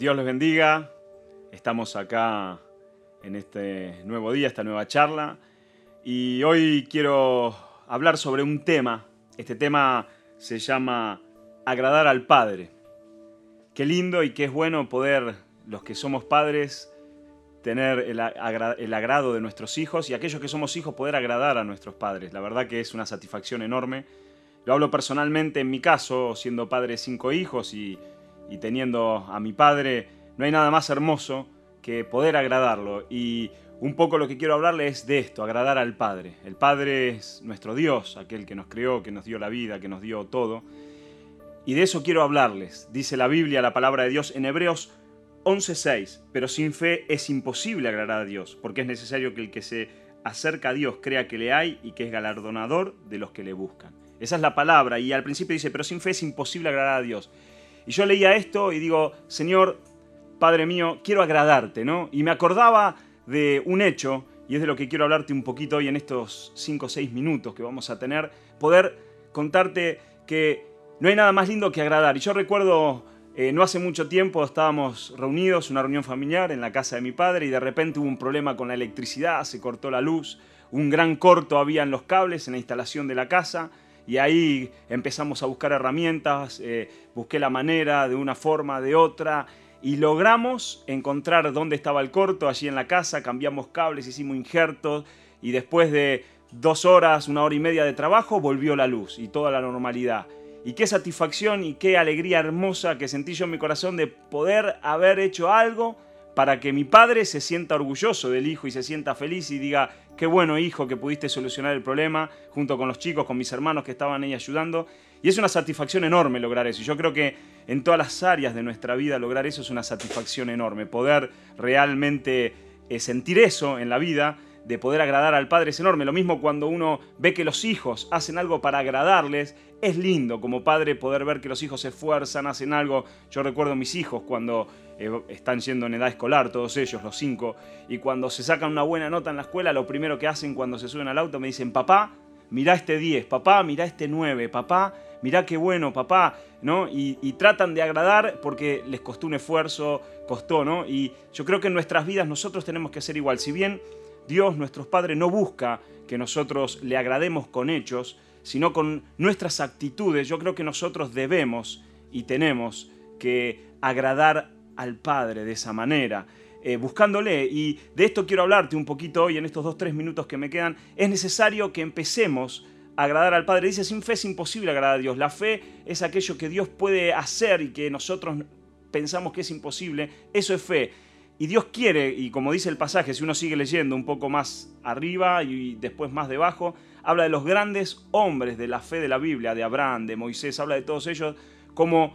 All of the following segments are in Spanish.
Dios les bendiga. Estamos acá en este nuevo día, esta nueva charla. Y hoy quiero hablar sobre un tema. Este tema se llama agradar al Padre. Qué lindo y qué es bueno poder, los que somos padres, tener el, agrado de nuestros hijos y aquellos que somos hijos poder agradar a nuestros padres. La verdad que es una satisfacción enorme. Lo hablo personalmente en mi caso, siendo padre de cinco hijos y y teniendo a mi padre, no hay nada más hermoso que poder agradarlo. Y un poco lo que quiero hablarle es de esto, agradar al Padre. El Padre es nuestro Dios, aquel que nos creó, que nos dio la vida, que nos dio todo. Y de eso quiero hablarles. Dice la Biblia, la palabra de Dios en Hebreos 11:6, pero sin fe es imposible agradar a Dios, porque es necesario que el que se acerca a Dios crea que le hay y que es galardonador de los que le buscan. Esa es la palabra y al principio dice, pero sin fe es imposible agradar a Dios. Y yo leía esto y digo, Señor, Padre mío, quiero agradarte, ¿no? Y me acordaba de un hecho, y es de lo que quiero hablarte un poquito hoy en estos 5 o 6 minutos que vamos a tener, poder contarte que no hay nada más lindo que agradar. Y yo recuerdo, eh, no hace mucho tiempo estábamos reunidos, una reunión familiar en la casa de mi padre, y de repente hubo un problema con la electricidad, se cortó la luz, un gran corto había en los cables, en la instalación de la casa, y ahí empezamos a buscar herramientas, eh, busqué la manera de una forma, de otra, y logramos encontrar dónde estaba el corto allí en la casa, cambiamos cables, hicimos injertos, y después de dos horas, una hora y media de trabajo, volvió la luz y toda la normalidad. Y qué satisfacción y qué alegría hermosa que sentí yo en mi corazón de poder haber hecho algo para que mi padre se sienta orgulloso del hijo y se sienta feliz y diga, qué bueno hijo que pudiste solucionar el problema junto con los chicos, con mis hermanos que estaban ahí ayudando. Y es una satisfacción enorme lograr eso. Yo creo que en todas las áreas de nuestra vida lograr eso es una satisfacción enorme. Poder realmente eh, sentir eso en la vida de poder agradar al Padre es enorme. Lo mismo cuando uno ve que los hijos hacen algo para agradarles, es lindo como padre poder ver que los hijos se esfuerzan, hacen algo. Yo recuerdo a mis hijos cuando eh, están yendo en edad escolar, todos ellos, los cinco, y cuando se sacan una buena nota en la escuela, lo primero que hacen cuando se suben al auto me dicen, papá, mirá este 10, papá, mirá este 9, papá, mirá qué bueno, papá, ¿no? Y, y, tratan de agradar porque les costó un esfuerzo, costó, ¿no? Y yo creo que en nuestras vidas nosotros tenemos que ser igual. Si bien Dios, nuestro Padre, no busca que nosotros le agrademos con hechos, sino con nuestras actitudes. Yo creo que nosotros debemos y tenemos que agradar al Padre de esa manera. Eh, buscándole. Y de esto quiero hablarte un poquito hoy, en estos dos, tres minutos que me quedan. Es necesario que empecemos a agradar al Padre. Dice, sin fe es imposible agradar a Dios. La fe es aquello que Dios puede hacer y que nosotros pensamos que es imposible. Eso es fe. Y Dios quiere, y como dice el pasaje, si uno sigue leyendo un poco más arriba y después más debajo, habla de los grandes hombres de la fe de la Biblia, de Abraham, de Moisés, habla de todos ellos, como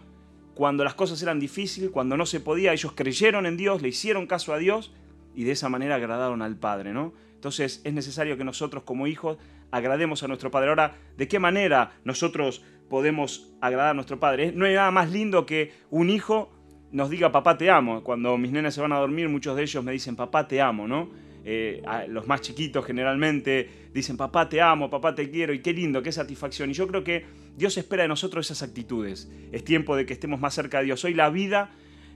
cuando las cosas eran difíciles, cuando no se podía, ellos creyeron en Dios, le hicieron caso a Dios y de esa manera agradaron al Padre, ¿no? Entonces es necesario que nosotros como hijos agrademos a nuestro Padre. Ahora, ¿de qué manera nosotros podemos agradar a nuestro Padre? No hay nada más lindo que un hijo nos diga papá te amo. Cuando mis nenes se van a dormir, muchos de ellos me dicen papá te amo, ¿no? Eh, los más chiquitos generalmente dicen papá te amo, papá te quiero y qué lindo, qué satisfacción. Y yo creo que Dios espera de nosotros esas actitudes. Es tiempo de que estemos más cerca de Dios. Hoy la vida,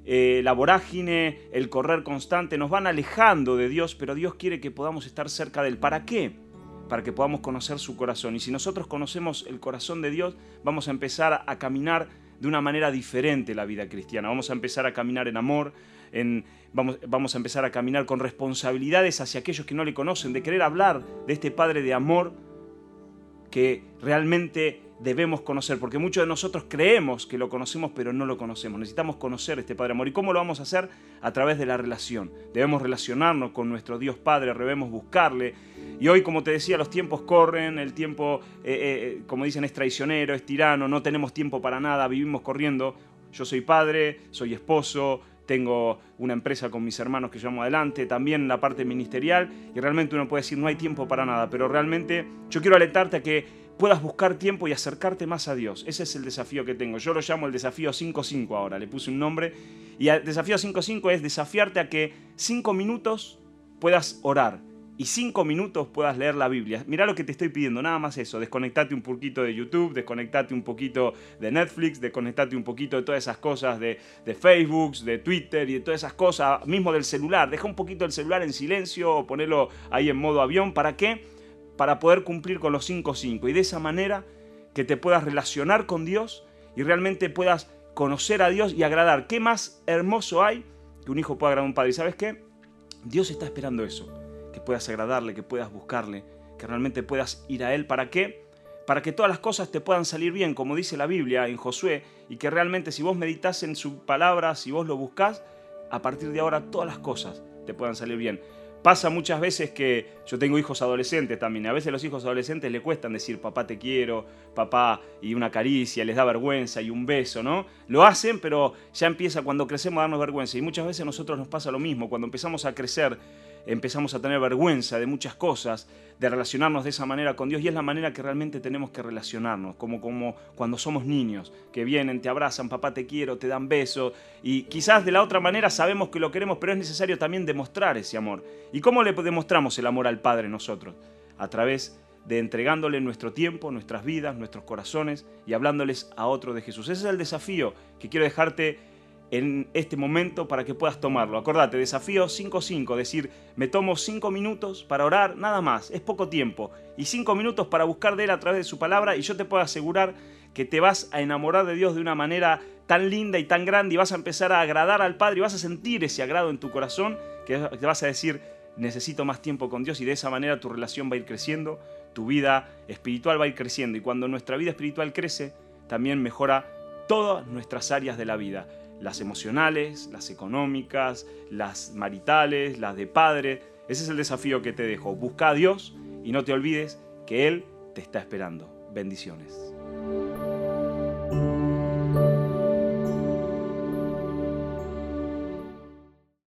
eh, la vorágine, el correr constante nos van alejando de Dios, pero Dios quiere que podamos estar cerca de Él. ¿Para qué? Para que podamos conocer su corazón. Y si nosotros conocemos el corazón de Dios, vamos a empezar a caminar de una manera diferente la vida cristiana. Vamos a empezar a caminar en amor, en, vamos, vamos a empezar a caminar con responsabilidades hacia aquellos que no le conocen, de querer hablar de este Padre de amor que realmente debemos conocer, porque muchos de nosotros creemos que lo conocemos, pero no lo conocemos. Necesitamos conocer este Padre Amor. ¿Y cómo lo vamos a hacer? A través de la relación. Debemos relacionarnos con nuestro Dios Padre, debemos buscarle. Y hoy, como te decía, los tiempos corren, el tiempo, eh, eh, como dicen, es traicionero, es tirano, no tenemos tiempo para nada, vivimos corriendo. Yo soy padre, soy esposo, tengo una empresa con mis hermanos que llevamos adelante, también la parte ministerial, y realmente uno puede decir no hay tiempo para nada, pero realmente yo quiero alentarte a que puedas buscar tiempo y acercarte más a Dios. Ese es el desafío que tengo. Yo lo llamo el desafío 5-5 ahora, le puse un nombre. Y el desafío 5-5 es desafiarte a que 5 minutos puedas orar y cinco minutos puedas leer la Biblia. Mira lo que te estoy pidiendo, nada más eso. Desconectate un poquito de YouTube, desconectate un poquito de Netflix, desconectate un poquito de todas esas cosas de, de Facebook, de Twitter y de todas esas cosas, mismo del celular. Deja un poquito el celular en silencio o ponerlo ahí en modo avión. ¿Para qué? Para poder cumplir con los 5-5 y de esa manera que te puedas relacionar con Dios y realmente puedas conocer a Dios y agradar. ¿Qué más hermoso hay que un hijo pueda agradar a un padre? ¿Y sabes qué? Dios está esperando eso que puedas agradarle, que puedas buscarle, que realmente puedas ir a Él. ¿Para qué? Para que todas las cosas te puedan salir bien, como dice la Biblia en Josué, y que realmente si vos meditas en su palabra, si vos lo buscás, a partir de ahora todas las cosas te puedan salir bien. Pasa muchas veces que yo tengo hijos adolescentes también. A veces los hijos adolescentes le cuestan decir papá te quiero, papá y una caricia, les da vergüenza y un beso, ¿no? Lo hacen, pero ya empieza cuando crecemos a darnos vergüenza. Y muchas veces a nosotros nos pasa lo mismo. Cuando empezamos a crecer empezamos a tener vergüenza de muchas cosas, de relacionarnos de esa manera con Dios y es la manera que realmente tenemos que relacionarnos, como, como cuando somos niños, que vienen, te abrazan, papá te quiero, te dan besos y quizás de la otra manera sabemos que lo queremos, pero es necesario también demostrar ese amor. ¿Y cómo le demostramos el amor al Padre nosotros? A través de entregándole nuestro tiempo, nuestras vidas, nuestros corazones y hablándoles a otro de Jesús. Ese es el desafío que quiero dejarte en este momento para que puedas tomarlo. Acordate, desafío 5-5, decir, me tomo 5 minutos para orar, nada más, es poco tiempo, y 5 minutos para buscar de Él a través de su palabra, y yo te puedo asegurar que te vas a enamorar de Dios de una manera tan linda y tan grande, y vas a empezar a agradar al Padre, y vas a sentir ese agrado en tu corazón, que te vas a decir, necesito más tiempo con Dios, y de esa manera tu relación va a ir creciendo, tu vida espiritual va a ir creciendo, y cuando nuestra vida espiritual crece, también mejora todas nuestras áreas de la vida las emocionales, las económicas, las maritales, las de padre. Ese es el desafío que te dejo. Busca a Dios y no te olvides que Él te está esperando. Bendiciones.